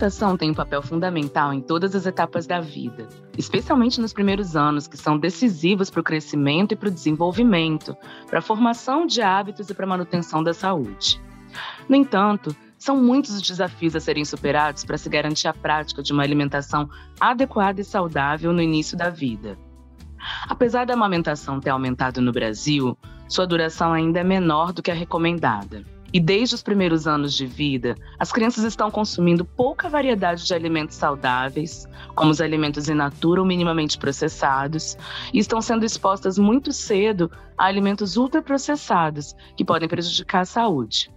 Alimentação tem um papel fundamental em todas as etapas da vida, especialmente nos primeiros anos, que são decisivos para o crescimento e para o desenvolvimento, para a formação de hábitos e para a manutenção da saúde. No entanto, são muitos os desafios a serem superados para se garantir a prática de uma alimentação adequada e saudável no início da vida. Apesar da amamentação ter aumentado no Brasil, sua duração ainda é menor do que a recomendada. E desde os primeiros anos de vida, as crianças estão consumindo pouca variedade de alimentos saudáveis, como os alimentos in natura ou minimamente processados, e estão sendo expostas muito cedo a alimentos ultraprocessados, que podem prejudicar a saúde.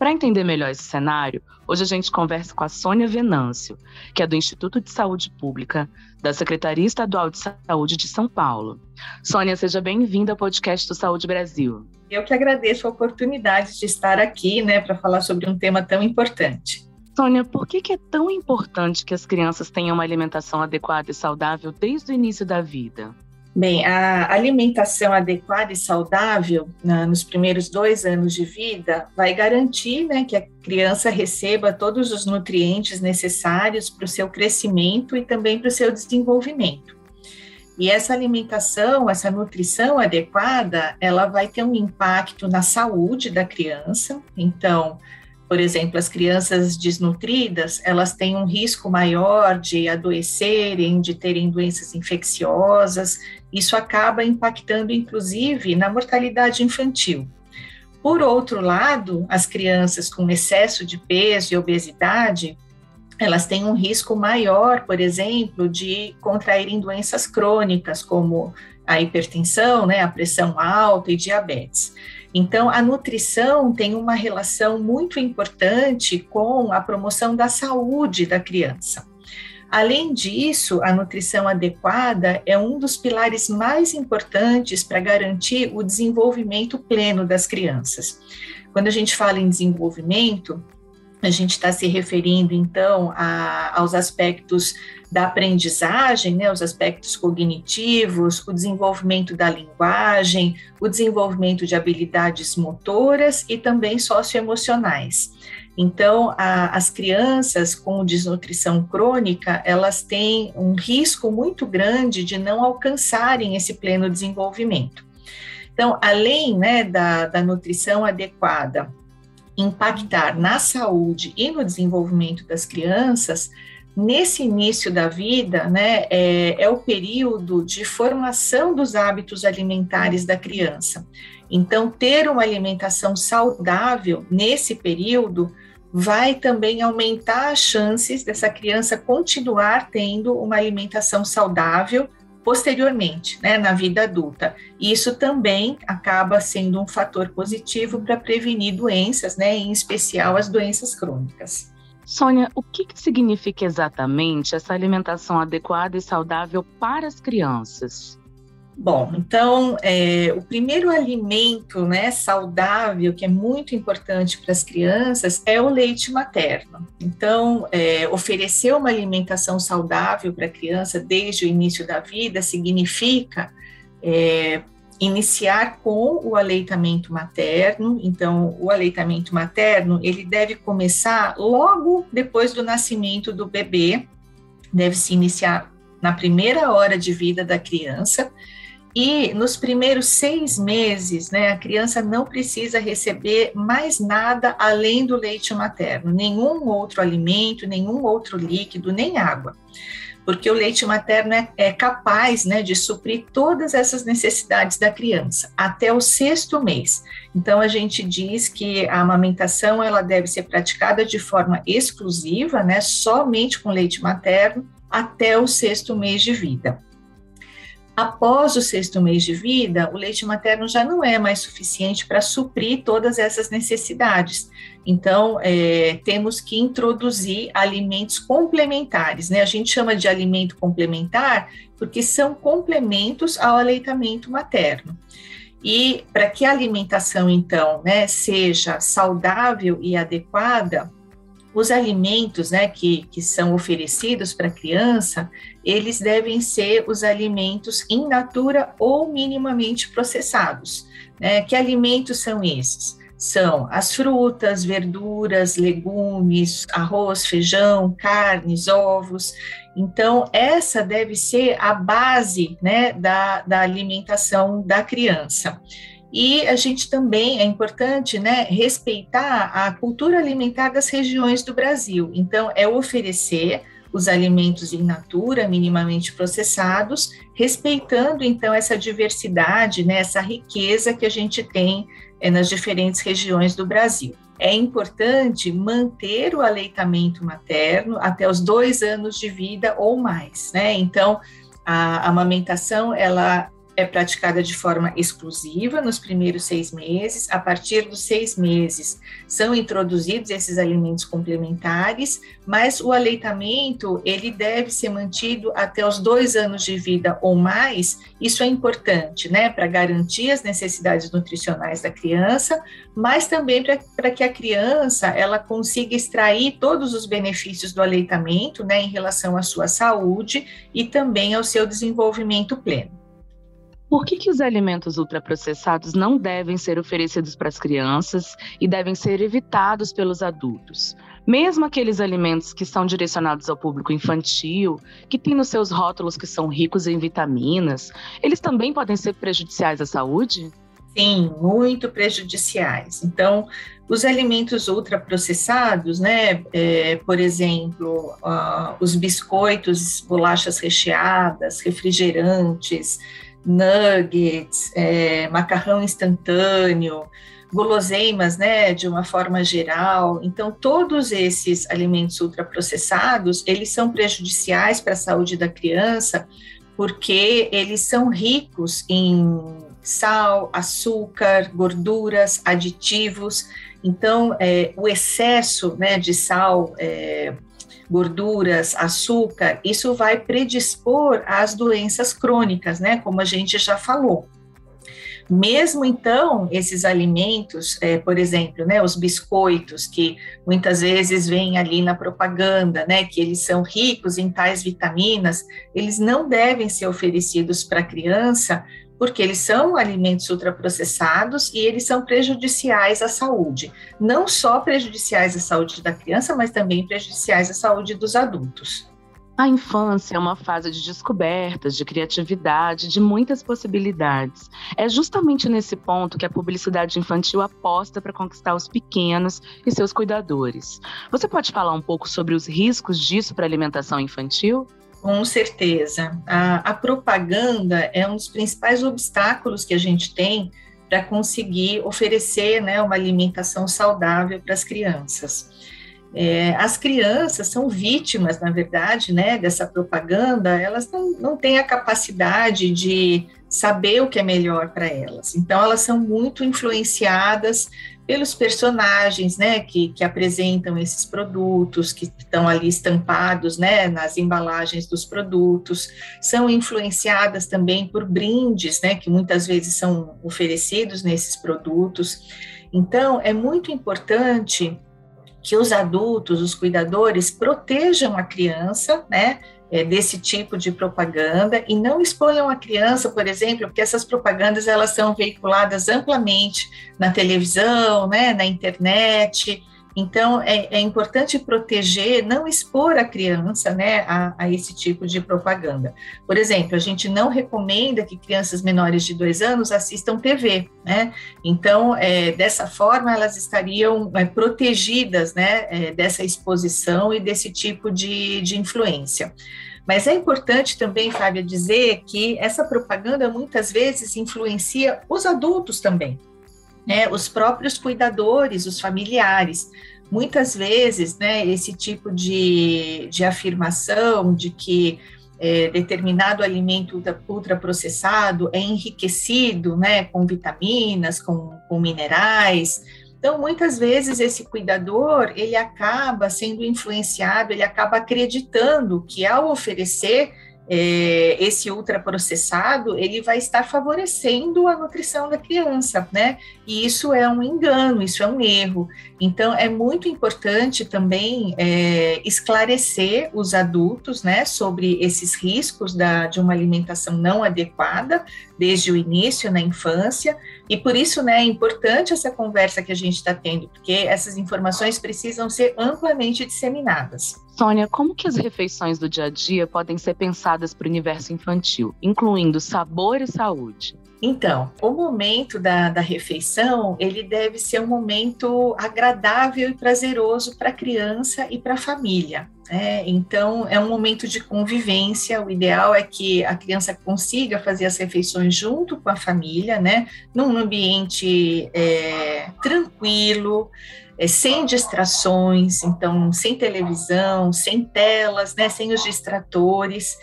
Para entender melhor esse cenário, hoje a gente conversa com a Sônia Venâncio, que é do Instituto de Saúde Pública da Secretaria Estadual de Saúde de São Paulo. Sônia, seja bem-vinda ao podcast do Saúde Brasil. Eu que agradeço a oportunidade de estar aqui, né, para falar sobre um tema tão importante. Sônia, por que é tão importante que as crianças tenham uma alimentação adequada e saudável desde o início da vida? Bem, a alimentação adequada e saudável na, nos primeiros dois anos de vida vai garantir né, que a criança receba todos os nutrientes necessários para o seu crescimento e também para o seu desenvolvimento. E essa alimentação, essa nutrição adequada, ela vai ter um impacto na saúde da criança. Então, por exemplo, as crianças desnutridas, elas têm um risco maior de adoecerem, de terem doenças infecciosas. Isso acaba impactando, inclusive, na mortalidade infantil. Por outro lado, as crianças com excesso de peso e obesidade, elas têm um risco maior, por exemplo, de contraírem doenças crônicas, como a hipertensão, né, a pressão alta e diabetes. Então, a nutrição tem uma relação muito importante com a promoção da saúde da criança. Além disso, a nutrição adequada é um dos pilares mais importantes para garantir o desenvolvimento pleno das crianças. Quando a gente fala em desenvolvimento, a gente está se referindo, então, a, aos aspectos da aprendizagem, né, os aspectos cognitivos, o desenvolvimento da linguagem, o desenvolvimento de habilidades motoras e também socioemocionais. Então, a, as crianças com desnutrição crônica, elas têm um risco muito grande de não alcançarem esse pleno desenvolvimento. Então, além né, da, da nutrição adequada impactar na saúde e no desenvolvimento das crianças, nesse início da vida, né, é, é, o período de formação dos hábitos alimentares da criança. Então, ter uma alimentação saudável nesse período vai também aumentar as chances dessa criança continuar tendo uma alimentação saudável posteriormente, né, na vida adulta. E isso também acaba sendo um fator positivo para prevenir doenças, né, em especial as doenças crônicas. Sônia, o que, que significa exatamente essa alimentação adequada e saudável para as crianças? Bom, então, é, o primeiro alimento né, saudável, que é muito importante para as crianças, é o leite materno. Então, é, oferecer uma alimentação saudável para a criança desde o início da vida significa é, iniciar com o aleitamento materno. Então, o aleitamento materno, ele deve começar logo depois do nascimento do bebê, deve se iniciar na primeira hora de vida da criança, e nos primeiros seis meses, né, a criança não precisa receber mais nada além do leite materno, nenhum outro alimento, nenhum outro líquido, nem água, porque o leite materno é, é capaz né, de suprir todas essas necessidades da criança até o sexto mês. Então a gente diz que a amamentação ela deve ser praticada de forma exclusiva, né, somente com leite materno até o sexto mês de vida. Após o sexto mês de vida, o leite materno já não é mais suficiente para suprir todas essas necessidades. Então, é, temos que introduzir alimentos complementares, né? A gente chama de alimento complementar porque são complementos ao aleitamento materno. E para que a alimentação, então, né, seja saudável e adequada, os alimentos né, que, que são oferecidos para a criança, eles devem ser os alimentos in natura ou minimamente processados. Né? Que alimentos são esses? São as frutas, verduras, legumes, arroz, feijão, carnes, ovos. Então, essa deve ser a base né, da, da alimentação da criança. E a gente também é importante né, respeitar a cultura alimentar das regiões do Brasil. Então, é oferecer os alimentos in natura, minimamente processados, respeitando então essa diversidade, né, essa riqueza que a gente tem é, nas diferentes regiões do Brasil. É importante manter o aleitamento materno até os dois anos de vida ou mais, né? Então, a amamentação ela é praticada de forma exclusiva nos primeiros seis meses. A partir dos seis meses, são introduzidos esses alimentos complementares, mas o aleitamento ele deve ser mantido até os dois anos de vida ou mais. Isso é importante, né, para garantir as necessidades nutricionais da criança, mas também para que a criança ela consiga extrair todos os benefícios do aleitamento, né, em relação à sua saúde e também ao seu desenvolvimento pleno. Por que, que os alimentos ultraprocessados não devem ser oferecidos para as crianças e devem ser evitados pelos adultos? Mesmo aqueles alimentos que são direcionados ao público infantil, que têm nos seus rótulos que são ricos em vitaminas, eles também podem ser prejudiciais à saúde? Sim, muito prejudiciais. Então, os alimentos ultraprocessados, né, é, por exemplo, uh, os biscoitos, bolachas recheadas, refrigerantes, nuggets, é, macarrão instantâneo, guloseimas, né, de uma forma geral. Então, todos esses alimentos ultraprocessados, eles são prejudiciais para a saúde da criança, porque eles são ricos em sal, açúcar, gorduras, aditivos. Então, é, o excesso né, de sal, é, gorduras, açúcar, isso vai predispor às doenças crônicas, né? Como a gente já falou. Mesmo então, esses alimentos, é, por exemplo, né, os biscoitos, que muitas vezes vêm ali na propaganda, né, que eles são ricos em tais vitaminas, eles não devem ser oferecidos para a criança porque eles são alimentos ultraprocessados e eles são prejudiciais à saúde. Não só prejudiciais à saúde da criança, mas também prejudiciais à saúde dos adultos. A infância é uma fase de descobertas, de criatividade, de muitas possibilidades. É justamente nesse ponto que a publicidade infantil aposta para conquistar os pequenos e seus cuidadores. Você pode falar um pouco sobre os riscos disso para a alimentação infantil? Com certeza. A, a, propaganda é um dos principais obstáculos que a gente tem para conseguir oferecer né, uma alimentação saudável para as crianças. É, as crianças são vítimas, na verdade, né, dessa propaganda, elas não, não têm a capacidade de saber o que é melhor para elas. Então, elas são muito influenciadas pelos personagens, né, que, que apresentam esses produtos, que estão ali estampados, né, nas embalagens dos produtos, são influenciadas também por brindes, né, que muitas vezes são oferecidos nesses produtos. Então, é muito importante que os adultos, os cuidadores, protejam a criança, né, é, desse tipo de propaganda e não exponham a criança, por exemplo, porque essas propagandas elas são veiculadas amplamente na televisão, né, na internet. Então é, é importante proteger, não expor a criança, né, a, a, esse tipo de propaganda. Por exemplo, a gente não recomenda que crianças menores de dois anos assistam TV, né? Então é, dessa forma elas estariam é, protegidas, né, é, dessa exposição e desse tipo de, de influência. Mas é importante também, Fábio, dizer que essa propaganda muitas vezes influencia os adultos também, né? Os próprios cuidadores, os familiares. Muitas vezes, né, esse tipo de, de afirmação de que é, determinado alimento ultraprocessado é enriquecido né, com vitaminas, com, com minerais. Então, muitas vezes esse cuidador ele acaba sendo influenciado, ele acaba acreditando que ao oferecer é, esse ultraprocessado, ele vai estar favorecendo a nutrição da criança, né? E isso é um engano, isso é um erro. Então, é muito importante também é, esclarecer os adultos, né, sobre esses riscos da, de uma alimentação não adequada desde o início, na infância, e por isso, né, é importante essa conversa que a gente está tendo, porque essas informações precisam ser amplamente disseminadas. Sônia, como que as refeições do dia a dia podem ser pensadas para o universo infantil, incluindo sabor e saúde? Então, o momento da, da refeição, ele deve ser um momento agradável e prazeroso para a criança e para a família. Né? Então, é um momento de convivência. O ideal é que a criança consiga fazer as refeições junto com a família, né? Num ambiente é, tranquilo, é, sem distrações, então sem televisão, sem telas, né, sem os distratores.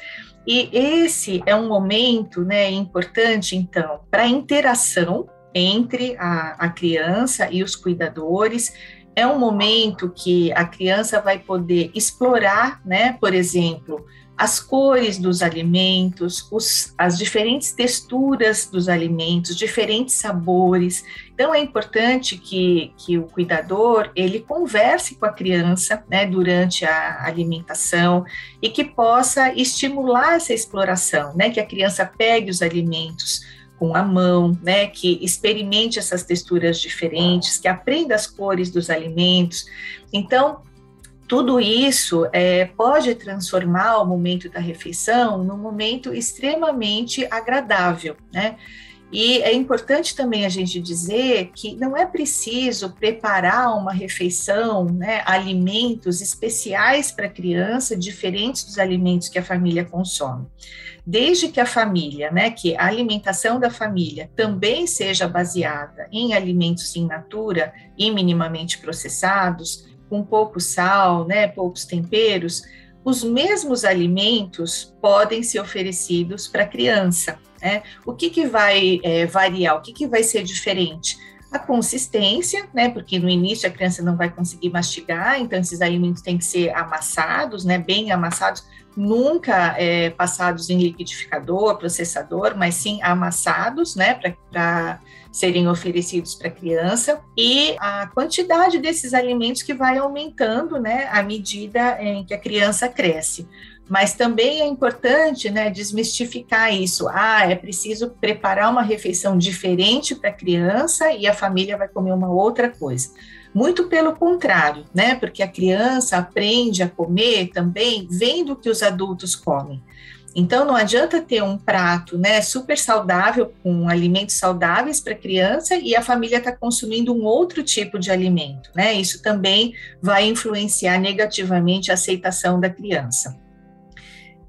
E esse é um momento né, importante, então, para a interação entre a, a criança e os cuidadores, é um momento que a criança vai poder explorar, né, por exemplo, as cores dos alimentos, os, as diferentes texturas dos alimentos, diferentes sabores. Então é importante que, que o cuidador ele converse com a criança né, durante a alimentação e que possa estimular essa exploração, né, que a criança pegue os alimentos com a mão, né, que experimente essas texturas diferentes, que aprenda as cores dos alimentos. Então, tudo isso é, pode transformar o momento da refeição num momento extremamente agradável, né? E é importante também a gente dizer que não é preciso preparar uma refeição, né, alimentos especiais para a criança, diferentes dos alimentos que a família consome. Desde que a família, né, que a alimentação da família também seja baseada em alimentos in natura e minimamente processados, com pouco sal, né, poucos temperos, os mesmos alimentos podem ser oferecidos para a criança. Né? O que, que vai é, variar? O que, que vai ser diferente? A consistência, né? Porque no início a criança não vai conseguir mastigar, então esses alimentos têm que ser amassados, né? Bem amassados, nunca é, passados em liquidificador, processador, mas sim amassados, né? Para serem oferecidos para criança e a quantidade desses alimentos que vai aumentando, né, à medida em que a criança cresce. Mas também é importante, né, desmistificar isso. Ah, é preciso preparar uma refeição diferente para a criança e a família vai comer uma outra coisa. Muito pelo contrário, né? Porque a criança aprende a comer também vendo o que os adultos comem. Então, não adianta ter um prato né, super saudável, com alimentos saudáveis para a criança, e a família está consumindo um outro tipo de alimento. Né? Isso também vai influenciar negativamente a aceitação da criança.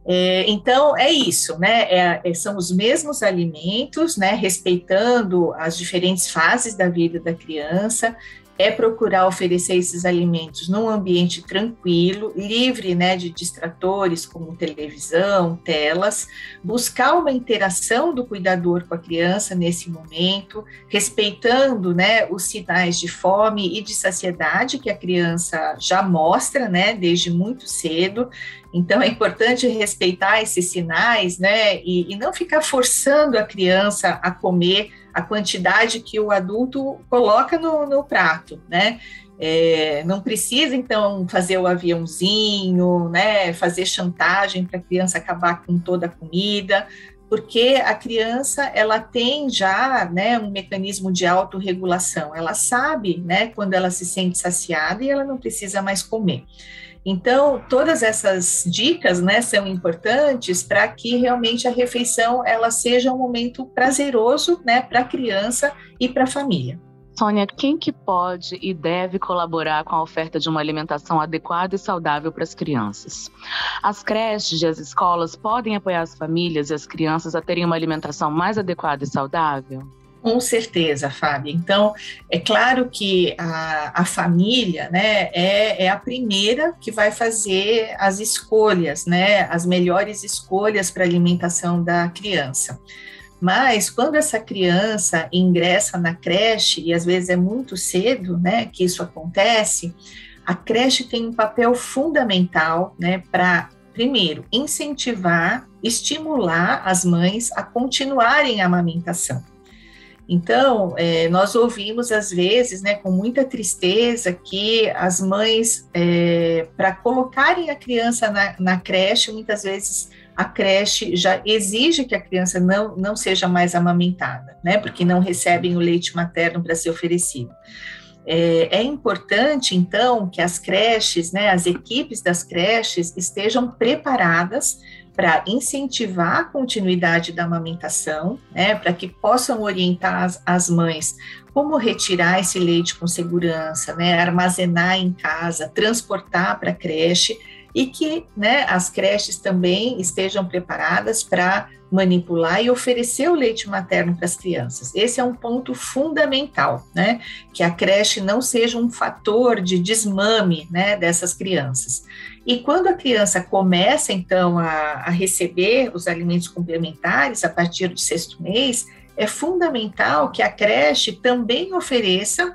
É, então, é isso, né? É, é, são os mesmos alimentos, né? Respeitando as diferentes fases da vida da criança, é procurar oferecer esses alimentos num ambiente tranquilo, livre né, de distratores como televisão, telas, buscar uma interação do cuidador com a criança nesse momento, respeitando né, os sinais de fome e de saciedade que a criança já mostra né, desde muito cedo. Então, é importante respeitar esses sinais né, e, e não ficar forçando a criança a comer a quantidade que o adulto coloca no, no prato, né? É, não precisa, então, fazer o aviãozinho, né? Fazer chantagem para a criança acabar com toda a comida, porque a criança ela tem já né, um mecanismo de autorregulação, ela sabe né, quando ela se sente saciada e ela não precisa mais comer. Então, todas essas dicas, né, são importantes para que realmente a refeição ela seja um momento prazeroso, né, para a criança e para a família. Sônia, quem que pode e deve colaborar com a oferta de uma alimentação adequada e saudável para as crianças? As creches e as escolas podem apoiar as famílias e as crianças a terem uma alimentação mais adequada e saudável? Com certeza, Fábio. Então, é claro que a, a família né, é, é, a primeira que vai fazer as escolhas, né, as melhores escolhas para a alimentação da criança. Mas quando essa criança ingressa na creche, e às vezes é muito cedo né, que isso acontece, a creche tem um papel fundamental né, para, primeiro, incentivar, estimular as mães a continuarem a amamentação. Então, é, nós ouvimos às vezes, né, com muita tristeza, que as mães, é, para colocarem a criança na, na, creche, muitas vezes a creche já exige que a criança não, não seja mais amamentada, né, porque não recebem o leite materno para ser oferecido. É, é, importante, então, que as creches, né, as equipes das creches estejam preparadas para incentivar a continuidade da amamentação, né, para que possam orientar as, as, mães como retirar esse leite com segurança, né, armazenar em casa, transportar para a creche e que né, as creches também estejam preparadas para manipular e oferecer o leite materno para as crianças. Esse é um ponto fundamental, né? Que a creche não seja um fator de desmame, né, dessas crianças. E quando a criança começa, então, a, a receber os alimentos complementares a partir do sexto mês, é fundamental que a creche também ofereça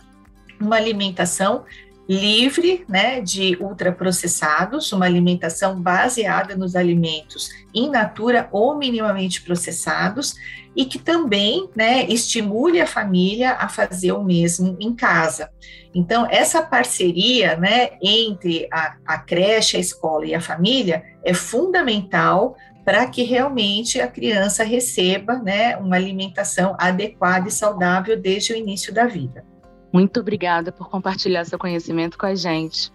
uma alimentação livre né, de ultraprocessados, uma alimentação baseada nos alimentos in natura ou minimamente processados, e que também né, estimule a família a fazer o mesmo em casa. Então, essa parceria né, entre a, a creche, a escola e a família é fundamental para que realmente a criança receba né, uma alimentação adequada e saudável desde o início da vida. Muito obrigada por compartilhar seu conhecimento com a gente.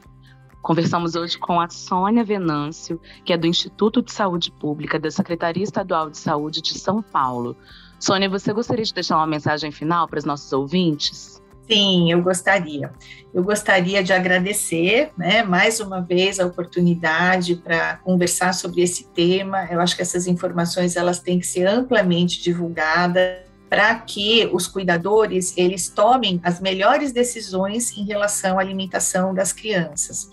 Conversamos hoje com a Sônia Venâncio, que é do Instituto de Saúde Pública da Secretaria Estadual de Saúde de São Paulo. Sônia, você gostaria de deixar uma mensagem final para os nossos ouvintes? Sim, eu gostaria. Eu gostaria de agradecer, né, mais uma vez a oportunidade para conversar sobre esse tema. Eu acho que essas informações elas têm que ser amplamente divulgadas para que os cuidadores eles tomem as melhores decisões em relação à alimentação das crianças.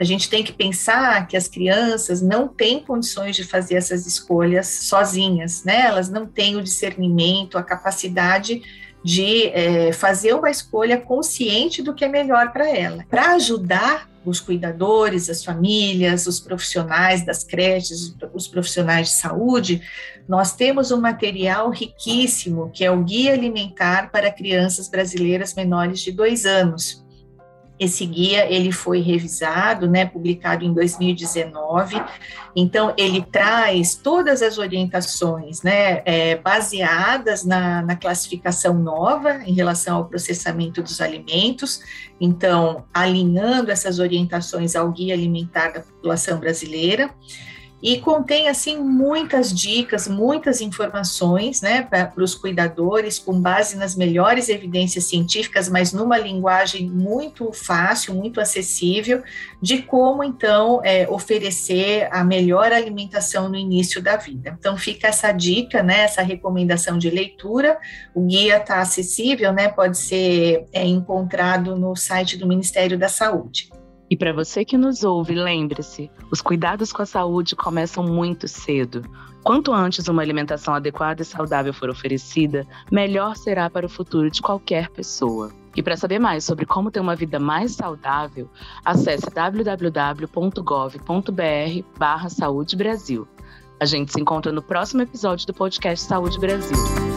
A gente tem que pensar que as crianças não têm condições de fazer essas escolhas sozinhas, né? Elas não têm o discernimento, a capacidade de é, fazer uma escolha consciente do que é melhor para ela. Para ajudar os cuidadores, as famílias, os profissionais das creches, os profissionais de saúde, nós temos um material riquíssimo que é o Guia Alimentar para Crianças Brasileiras Menores de dois anos. Esse guia ele foi revisado, né, publicado em 2019. Então ele traz todas as orientações, né, é, baseadas na, na classificação nova em relação ao processamento dos alimentos. Então alinhando essas orientações ao guia alimentar da população brasileira e contém assim muitas dicas, muitas informações, né, para os cuidadores com base nas melhores evidências científicas, mas numa linguagem muito fácil, muito acessível, de como então é, oferecer a melhor alimentação no início da vida. Então fica essa dica, né, essa recomendação de leitura. O guia está acessível, né, pode ser é, encontrado no site do Ministério da Saúde. E para você que nos ouve, lembre-se: os cuidados com a saúde começam muito cedo. Quanto antes uma alimentação adequada e saudável for oferecida, melhor será para o futuro de qualquer pessoa. E para saber mais sobre como ter uma vida mais saudável, acesse www.gov.br/barra Saúde Brasil. A gente se encontra no próximo episódio do podcast Saúde Brasil.